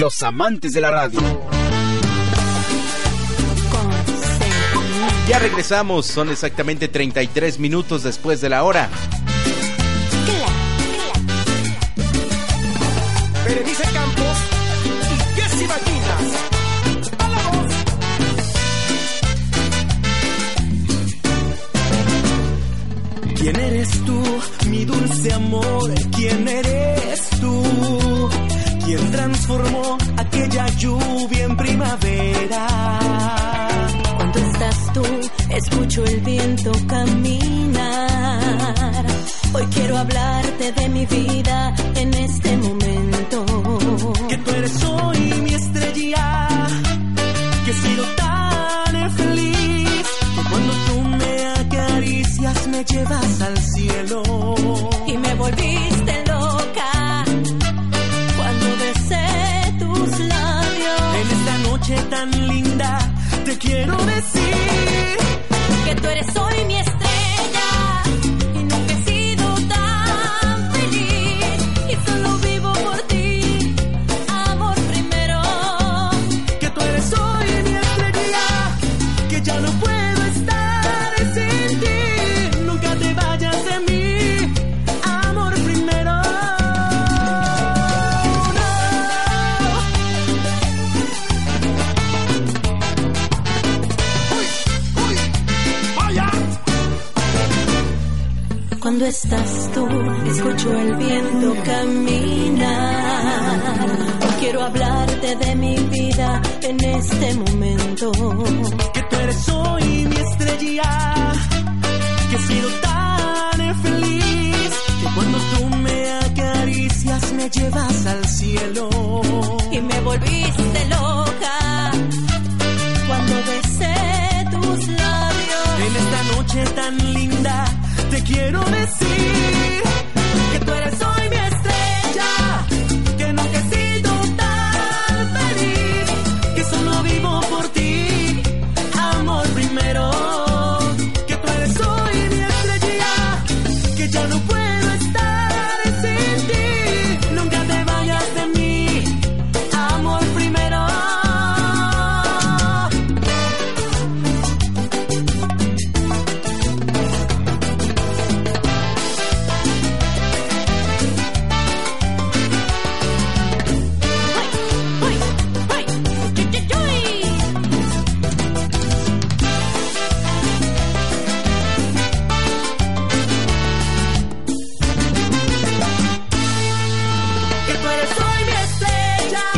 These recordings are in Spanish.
Los amantes de la radio. Ya regresamos, son exactamente 33 minutos después de la hora. ¿Quién eres tú, mi dulce amor? ¿Quién eres tú? ¿Quién transformó aquella lluvia en primavera? Cuando estás tú, escucho el viento caminar. Hoy quiero hablarte de mi vida en este momento. Que tú eres hoy mi estrella, que he sido tan feliz. Que cuando tú me acaricias me llevas al cielo. Y me volviste quiero decir Que tú eres hoy mi estrella. Cuando estás tú, escucho el viento caminar. Quiero hablarte de mi vida en este momento. que tú eres hoy mi estrella, que he sido tan feliz, que cuando tú me acaricias me llevas al cielo. Y me volviste loca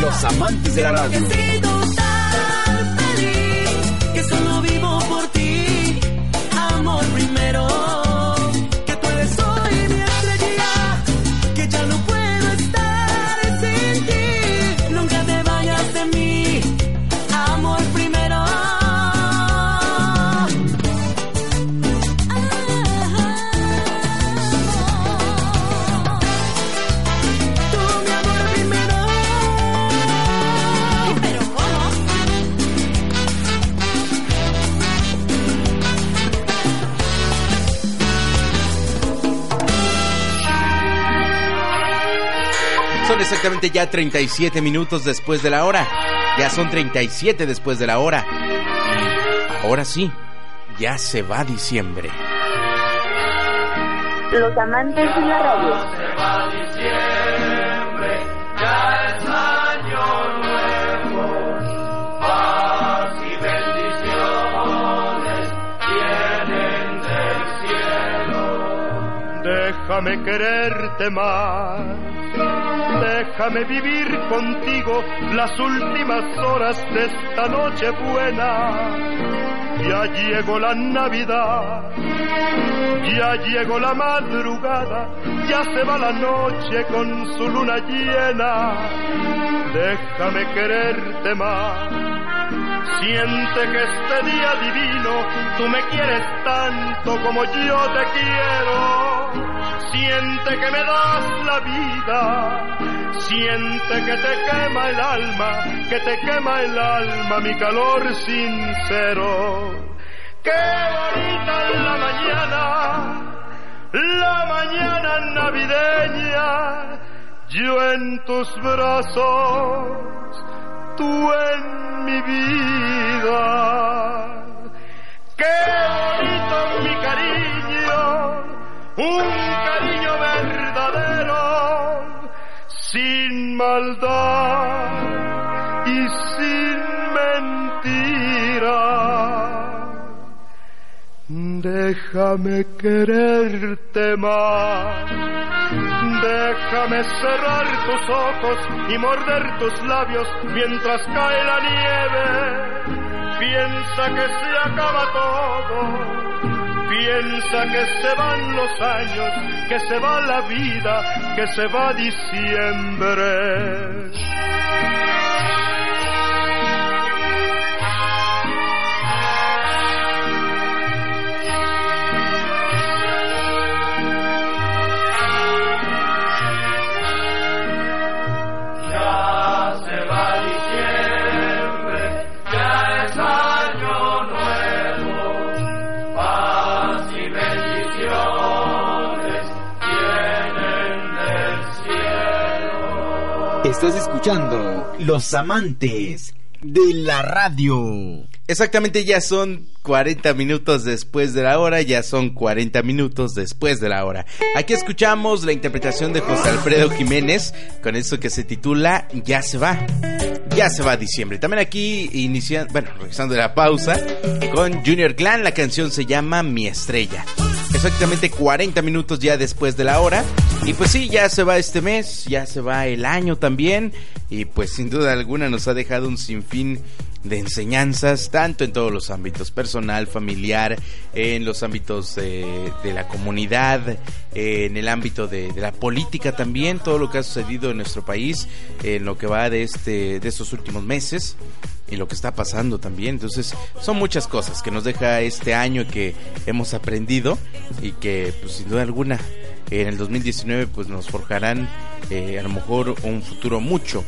Los amantes de la radio. Exactamente ya 37 minutos después de la hora. Ya son 37 después de la hora. Ahora sí, ya se va diciembre. Los amantes de la radio. Déjame quererte más, déjame vivir contigo las últimas horas de esta noche buena. Ya llegó la Navidad, ya llegó la madrugada, ya se va la noche con su luna llena. déjame quererte más. Siente que este día divino tú me quieres tanto como yo te quiero. Siente que me das la vida, siente que te quema el alma, que te quema el alma mi calor sincero. Qué bonita la mañana, la mañana navideña, yo en tus brazos, tú en mi vida. Qué bonito mi cariño, un cariño verdadero, sin maldad y sin mentira. Déjame quererte más. Déjame cerrar tus ojos y morder tus labios mientras cae la nieve. Piensa que se acaba todo. Piensa que se van los años, que se va la vida, que se va diciembre. Estás escuchando Los Amantes de la Radio. Exactamente, ya son 40 minutos después de la hora, ya son 40 minutos después de la hora. Aquí escuchamos la interpretación de José Alfredo Jiménez con esto que se titula Ya se va. Ya se va diciembre. También aquí iniciando, bueno, regresando de la pausa con Junior Clan, la canción se llama Mi Estrella. Exactamente 40 minutos ya después de la hora. Y pues sí, ya se va este mes, ya se va el año también. Y pues sin duda alguna nos ha dejado un sinfín de enseñanzas, tanto en todos los ámbitos, personal, familiar, en los ámbitos de, la comunidad, en el ámbito de, de, la política también, todo lo que ha sucedido en nuestro país, en lo que va de, este, de estos últimos meses y lo que está pasando también. Entonces, son muchas cosas que nos deja este año que hemos aprendido y que, pues, sin duda alguna, en el 2019, pues, nos forjarán eh, a lo mejor un futuro mucho,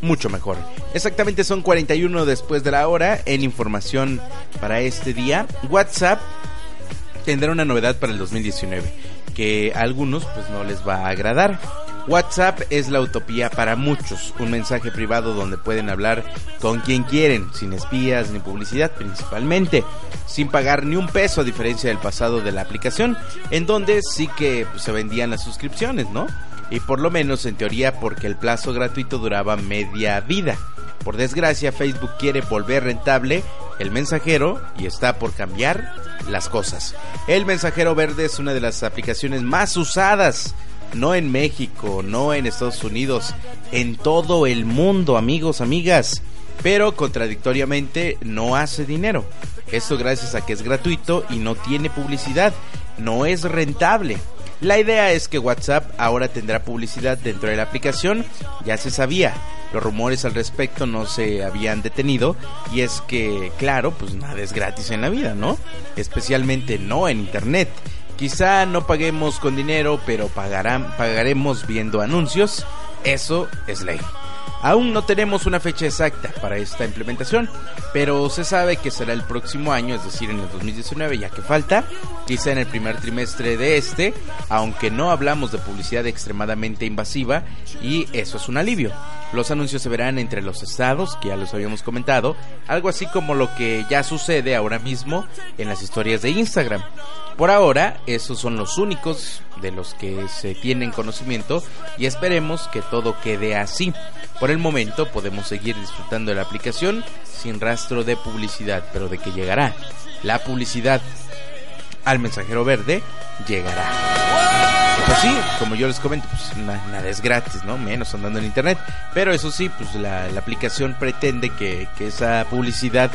mucho mejor. Exactamente son 41 después de la hora en información para este día. WhatsApp tendrá una novedad para el 2019 que a algunos pues no les va a agradar. WhatsApp es la utopía para muchos, un mensaje privado donde pueden hablar con quien quieren, sin espías ni publicidad principalmente, sin pagar ni un peso a diferencia del pasado de la aplicación, en donde sí que pues, se vendían las suscripciones, ¿no? Y por lo menos en teoría porque el plazo gratuito duraba media vida. Por desgracia, Facebook quiere volver rentable el mensajero y está por cambiar las cosas. El mensajero verde es una de las aplicaciones más usadas, no en México, no en Estados Unidos, en todo el mundo, amigos, amigas. Pero contradictoriamente no hace dinero. Esto gracias a que es gratuito y no tiene publicidad. No es rentable. La idea es que WhatsApp ahora tendrá publicidad dentro de la aplicación, ya se sabía. Los rumores al respecto no se habían detenido y es que, claro, pues nada es gratis en la vida, ¿no? Especialmente no en Internet. Quizá no paguemos con dinero, pero pagarán, pagaremos viendo anuncios. Eso es ley. Aún no tenemos una fecha exacta para esta implementación, pero se sabe que será el próximo año, es decir, en el 2019, ya que falta, quizá en el primer trimestre de este, aunque no hablamos de publicidad extremadamente invasiva y eso es un alivio. Los anuncios se verán entre los estados, que ya los habíamos comentado, algo así como lo que ya sucede ahora mismo en las historias de Instagram. Por ahora, esos son los únicos de los que se tienen conocimiento y esperemos que todo quede así. El momento podemos seguir disfrutando de la aplicación sin rastro de publicidad, pero de que llegará la publicidad al mensajero verde, llegará. Pues sí, como yo les comento, pues nada es gratis, ¿no? Menos andando en internet. Pero eso sí, pues la, la aplicación pretende que, que esa publicidad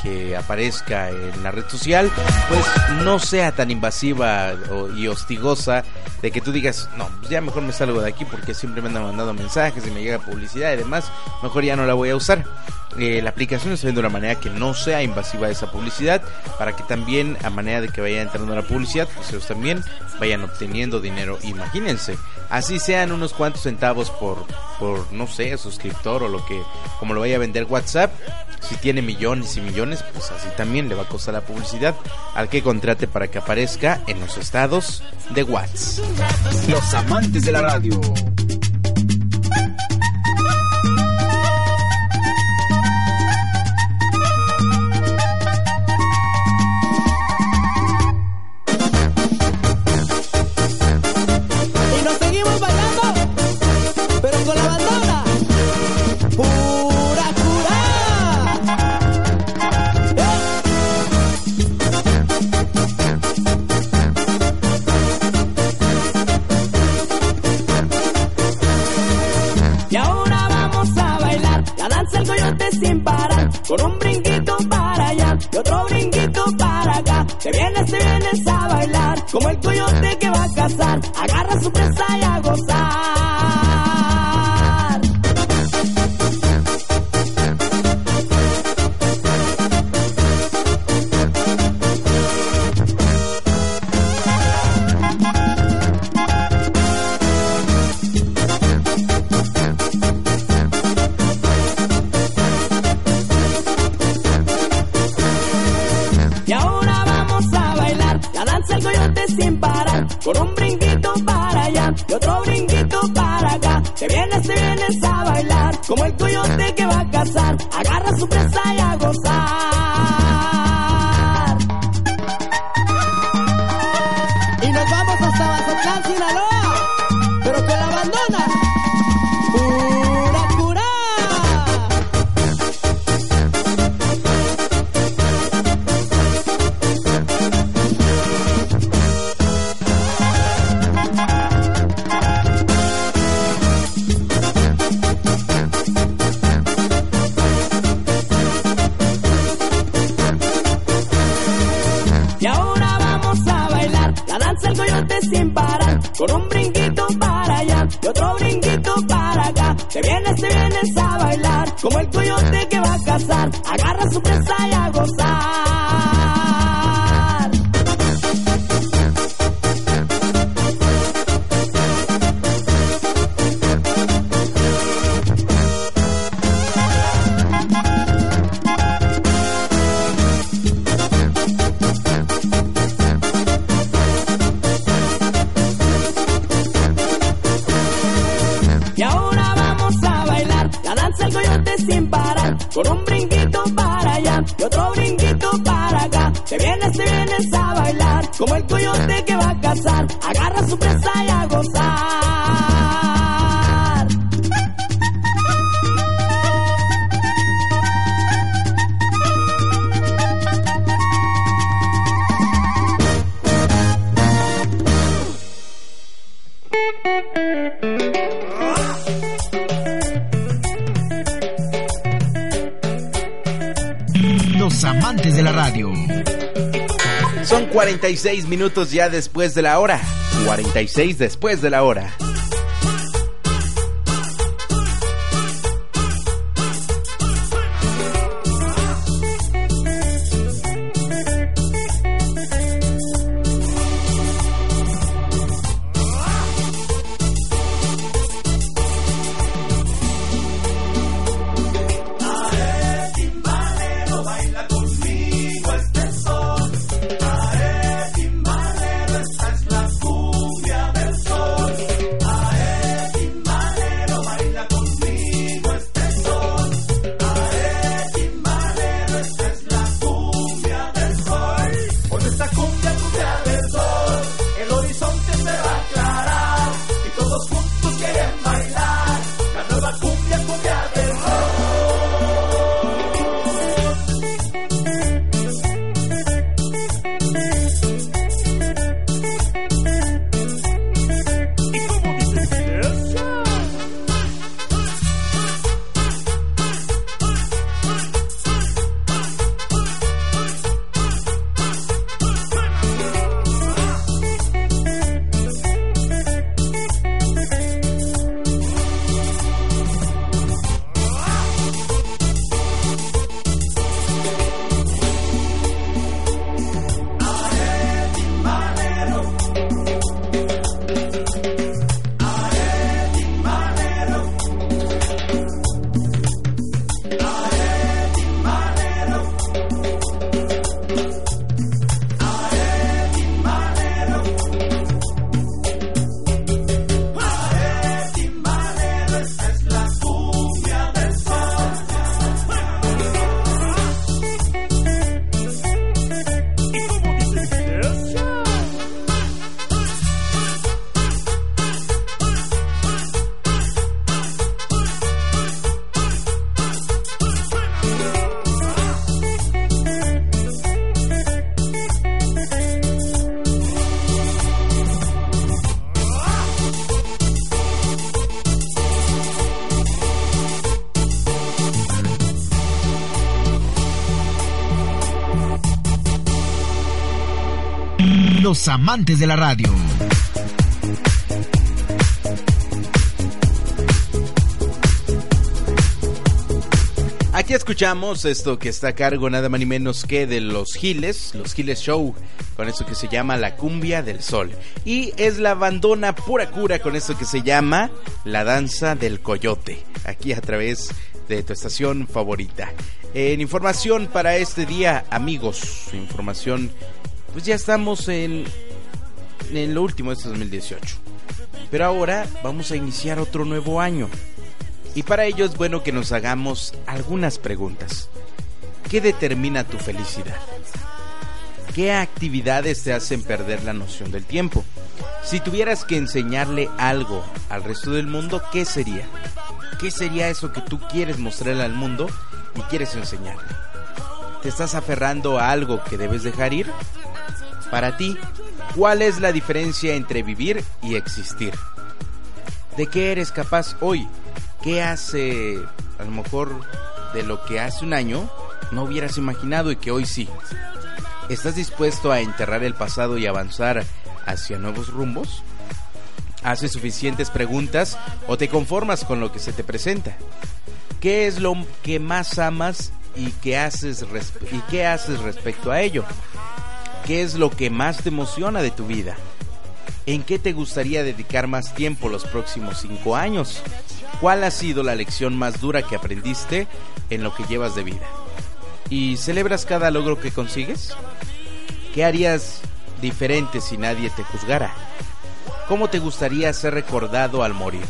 que aparezca en la red social, pues no sea tan invasiva y hostigosa de que tú digas, no, pues ya mejor me salgo de aquí porque siempre me andan mandando mensajes y me llega publicidad y demás, mejor ya no la voy a usar. Eh, la aplicación está viendo de una manera que no sea invasiva esa publicidad, para que también a manera de que vaya entrando la publicidad, pues ellos también vayan obteniendo dinero. Imagínense, así sean unos cuantos centavos por, por no sé, suscriptor o lo que, como lo vaya a vender WhatsApp. Si tiene millones y millones, pues así también le va a costar la publicidad al que contrate para que aparezca en los estados de WhatsApp. Los amantes de la radio. Y otro brinquito para acá. Te vienes, te vienes a bailar como el coyote que va a cazar. Agarra su presa y a gozar. Con un brinquito para allá y otro brinquito para acá. Te vienes, te vienes a bailar como el coyote que va a cazar. Agarra su presa 46 minutos ya después de la hora. 46 después de la hora. Amantes de la radio. Aquí escuchamos esto que está a cargo nada más ni menos que de los Giles, los Giles Show, con eso que se llama La Cumbia del Sol. Y es la bandona pura cura con eso que se llama La Danza del Coyote, aquí a través de tu estación favorita. En información para este día, amigos, información, pues ya estamos en, lo último de este 2018. Pero ahora vamos a iniciar otro nuevo año. Y para ello es bueno que nos hagamos algunas preguntas. ¿Qué determina tu felicidad? ¿Qué actividades te hacen perder la noción del tiempo? Si tuvieras que enseñarle algo al resto del mundo, ¿qué sería? ¿Qué sería eso que tú quieres mostrarle al mundo y quieres enseñarle? ¿Te estás aferrando a algo que debes dejar ir? Para ti, ¿cuál es la diferencia entre vivir y existir? ¿De qué eres capaz hoy? ¿Qué hace a lo mejor de lo que hace un año no hubieras imaginado y que hoy sí? ¿Estás dispuesto a enterrar el pasado y avanzar hacia nuevos rumbos? ¿Haces suficientes preguntas o te conformas con lo que se te presenta? ¿Qué es lo que más amas y qué haces, y qué haces respecto a ello? ¿Qué es lo que más te emociona de tu vida? ¿En qué te gustaría dedicar más tiempo los próximos cinco años? ¿Cuál ha sido la lección más dura que aprendiste en lo que llevas de vida? ¿Y celebras cada logro que consigues? ¿Qué harías diferente si nadie te juzgara? ¿Cómo te gustaría ser recordado al morir?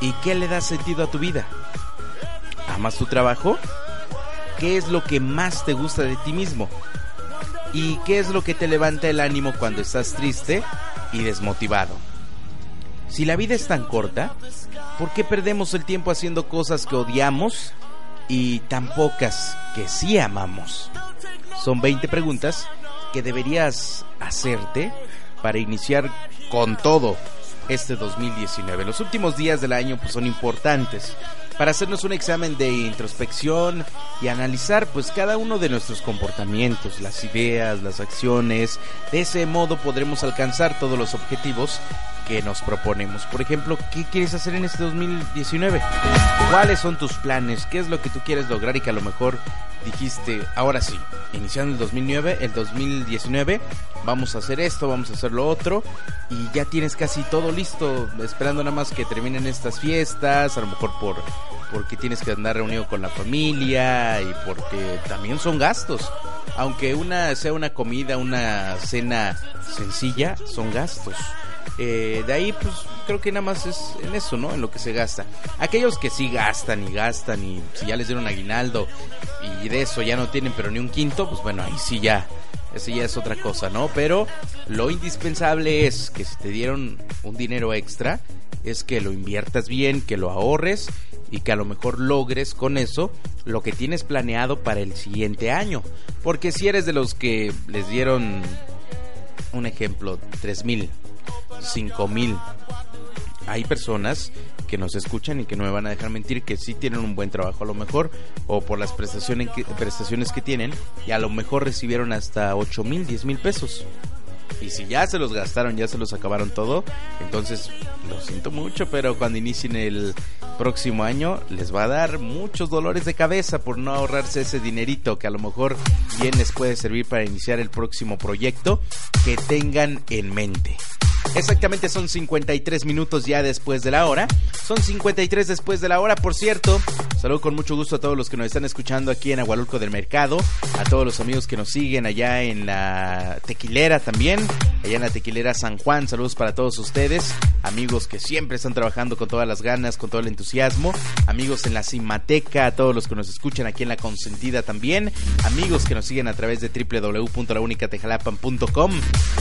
¿Y qué le da sentido a tu vida? ¿Amas tu trabajo? ¿Qué es lo que más te gusta de ti mismo? ¿Y qué es lo que te levanta el ánimo cuando estás triste y desmotivado? Si la vida es tan corta, ¿por qué perdemos el tiempo haciendo cosas que odiamos y tan pocas que sí amamos? Son 20 preguntas que deberías hacerte para iniciar con todo este 2019. Los últimos días del año pues, son importantes para hacernos un examen de introspección y analizar pues cada uno de nuestros comportamientos, las ideas, las acciones. De ese modo podremos alcanzar todos los objetivos que nos proponemos. Por ejemplo, ¿qué quieres hacer en este 2019? ¿Cuáles son tus planes? ¿Qué es lo que tú quieres lograr y que a lo mejor dijiste, ahora sí, iniciando el 2009, el 2019, vamos a hacer esto, vamos a hacer lo otro y ya tienes casi todo listo, esperando nada más que terminen estas fiestas, a lo mejor por porque tienes que andar reunido con la familia y porque también son gastos. Aunque una sea una comida, una cena sencilla, son gastos. Eh, de ahí, pues creo que nada más es en eso, ¿no? En lo que se gasta. Aquellos que sí gastan y gastan y si ya les dieron aguinaldo y de eso ya no tienen pero ni un quinto, pues bueno, ahí sí ya, eso ya es otra cosa, ¿no? Pero lo indispensable es que si te dieron un dinero extra, es que lo inviertas bien, que lo ahorres y que a lo mejor logres con eso lo que tienes planeado para el siguiente año. Porque si eres de los que les dieron un ejemplo, tres mil, cinco mil, hay personas que nos escuchan y que no me van a dejar mentir que sí tienen un buen trabajo a lo mejor o por las prestaciones que, prestaciones que tienen y a lo mejor recibieron hasta ocho mil, diez mil pesos. Y si ya se los gastaron, ya se los acabaron todo, entonces lo siento mucho, pero cuando inicien el próximo año les va a dar muchos dolores de cabeza por no ahorrarse ese dinerito que a lo mejor bien les puede servir para iniciar el próximo proyecto que tengan en mente. Exactamente son 53 minutos ya después de la hora. Son 53 después de la hora, por cierto. Saludo con mucho gusto a todos los que nos están escuchando aquí en Agualulco del Mercado. A todos los amigos que nos siguen allá en la Tequilera también. Allá en la Tequilera San Juan. Saludos para todos ustedes. Amigos que siempre están trabajando con todas las ganas, con todo el entusiasmo. Amigos en la Cimateca. A todos los que nos escuchan aquí en la Consentida también. Amigos que nos siguen a través de www.launicatejalapan.com.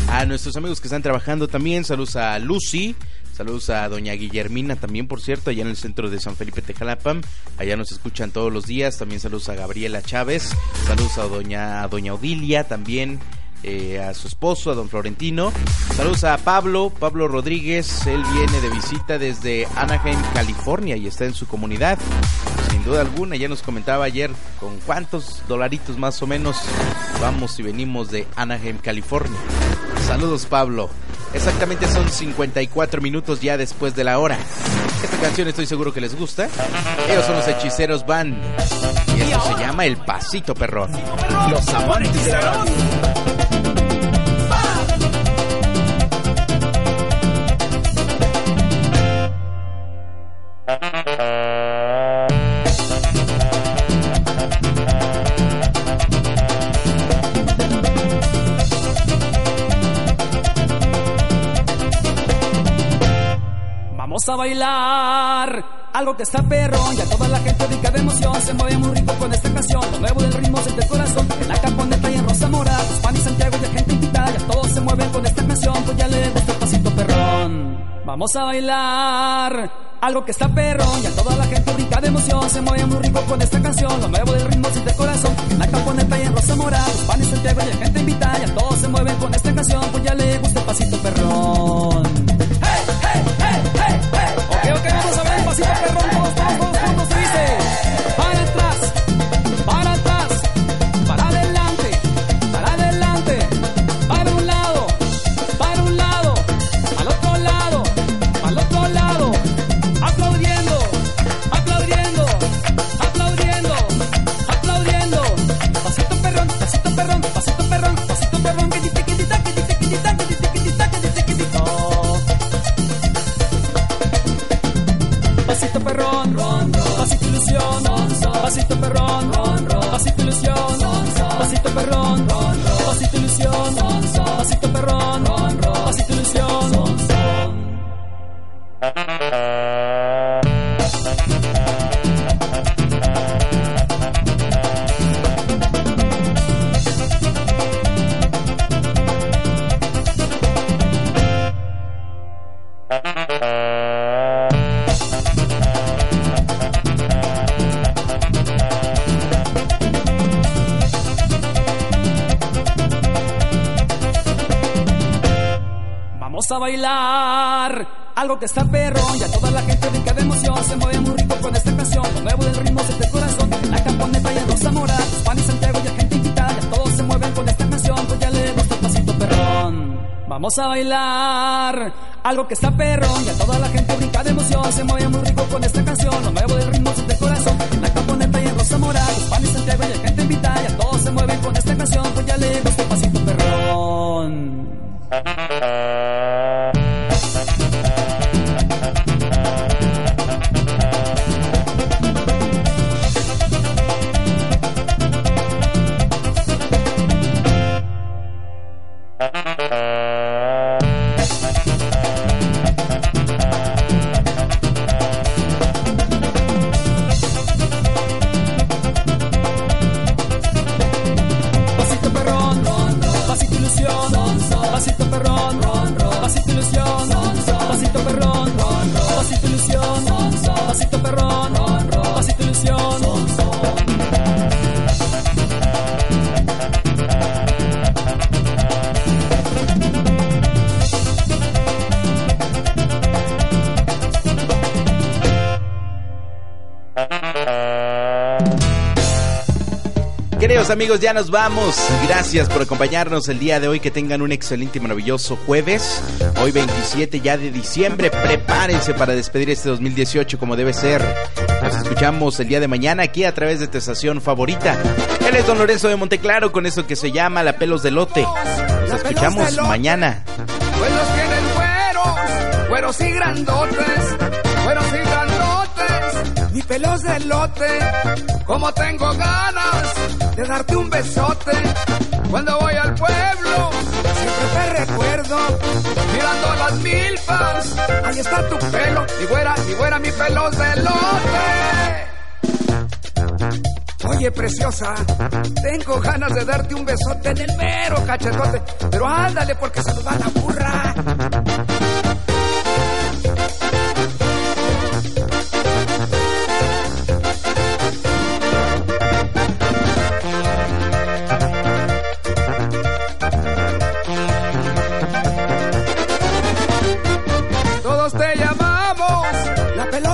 A nuestros amigos que están trabajando también saludos a Lucy, saludos a doña Guillermina también, por cierto, allá en el centro de San Felipe Tejalapan, allá nos escuchan todos los días, también saludos a Gabriela Chávez, saludos a doña, doña Odilia también. Eh, a su esposo, a don Florentino. Saludos a Pablo, Pablo Rodríguez. Él viene de visita desde Anaheim, California y está en su comunidad. Sin duda alguna, ya nos comentaba ayer con cuántos dolaritos más o menos vamos y venimos de Anaheim, California. Saludos Pablo. Exactamente son 54 minutos ya después de la hora. Esta canción estoy seguro que les gusta. Ellos son los hechiceros Band. Y esto se llama El Pasito Perrón. Los amantes de la a bailar algo que está perrón y a toda la gente rica de emoción se mueve muy rico con esta canción. Lo nuevo del ritmo siente el corazón en la camponeta y en Rosa Mora, Juan y Santiago y la gente invitada, ya todos se mueven con esta canción, pues ya le gusta el pasito perrón. Vamos a bailar algo que está perrón y a toda la gente rica de emoción se mueve muy rico con esta canción. Lo nuevo del ritmo siente el corazón en la camponeta y en Rosa Mora, Juan y Santiago y la gente invitada, ya todos se mueven con esta canción, pues ya le gusta el pasito perrón. Bailar algo que está perrón y a toda la gente rica de emoción se mueve muy rico con esta canción. Lo nuevo del ritmo siente el corazón, la camponeta y el Rosa Mora, Juan y Santiago y la gente invitada, ya todos se mueven con esta canción, pues ya le gusta pasito perrón. Vamos a bailar algo que está perrón y a toda la gente rica de emoción se mueve muy rico con esta canción. Lo nuevo del ritmo siente el corazón, la camponeta y el Rosa Mora, Juan y Santiago y la gente invitada, ya todos se mueven con esta canción, pues ya le gusta pasito perrón. Queridos amigos, ya nos vamos. Gracias por acompañarnos el día de hoy. Que tengan un excelente y maravilloso jueves. Hoy 27 ya de diciembre. Prepárense para despedir este 2018 como debe ser. Nos escuchamos el día de mañana aquí a través de tu estación favorita. Él es Don Lorenzo de Monteclaro con eso que se llama La Pelos de Lote. Nos escuchamos mañana. Buenos tienen güeros, güeros y grandotes, güeros y grandotes, ni pelos de lote, como tengo ganas de darte un besote. Cuando voy al pueblo, siempre te recuerdo, mirando las milpas, ahí está tu pelo, mi güera, mi güera, mi pelos de lote. Oye, preciosa, tengo ganas de darte un besote en el mero cachetote, pero ándale porque se nos va la burra.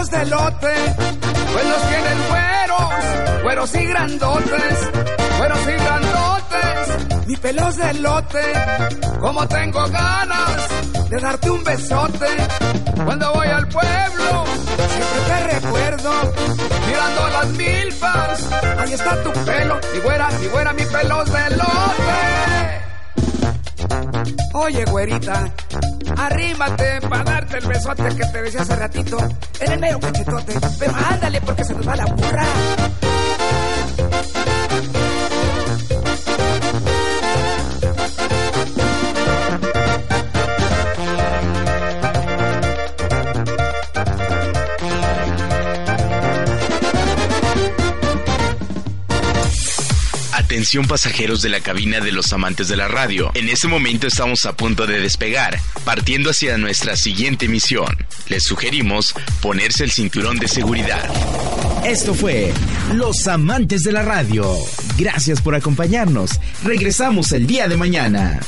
Pelos de lote, pues los tienen güeros, güeros y grandotes, güeros y grandotes, mi pelos de lote, como tengo ganas de darte un besote. Cuando voy al pueblo, siempre te recuerdo, mirando las milpas, ahí está tu pelo, mi güera, mi güera, mi pelos de lote. Oye, güerita, arrímate para darte el besote que te decía hace ratito en el medio cachetote. Pero ándale porque se nos va la burra. Pasajeros de la cabina de los amantes de la radio. En este momento estamos a punto de despegar, partiendo hacia nuestra siguiente misión. Les sugerimos ponerse el cinturón de seguridad. Esto fue Los Amantes de la Radio. Gracias por acompañarnos. Regresamos el día de mañana.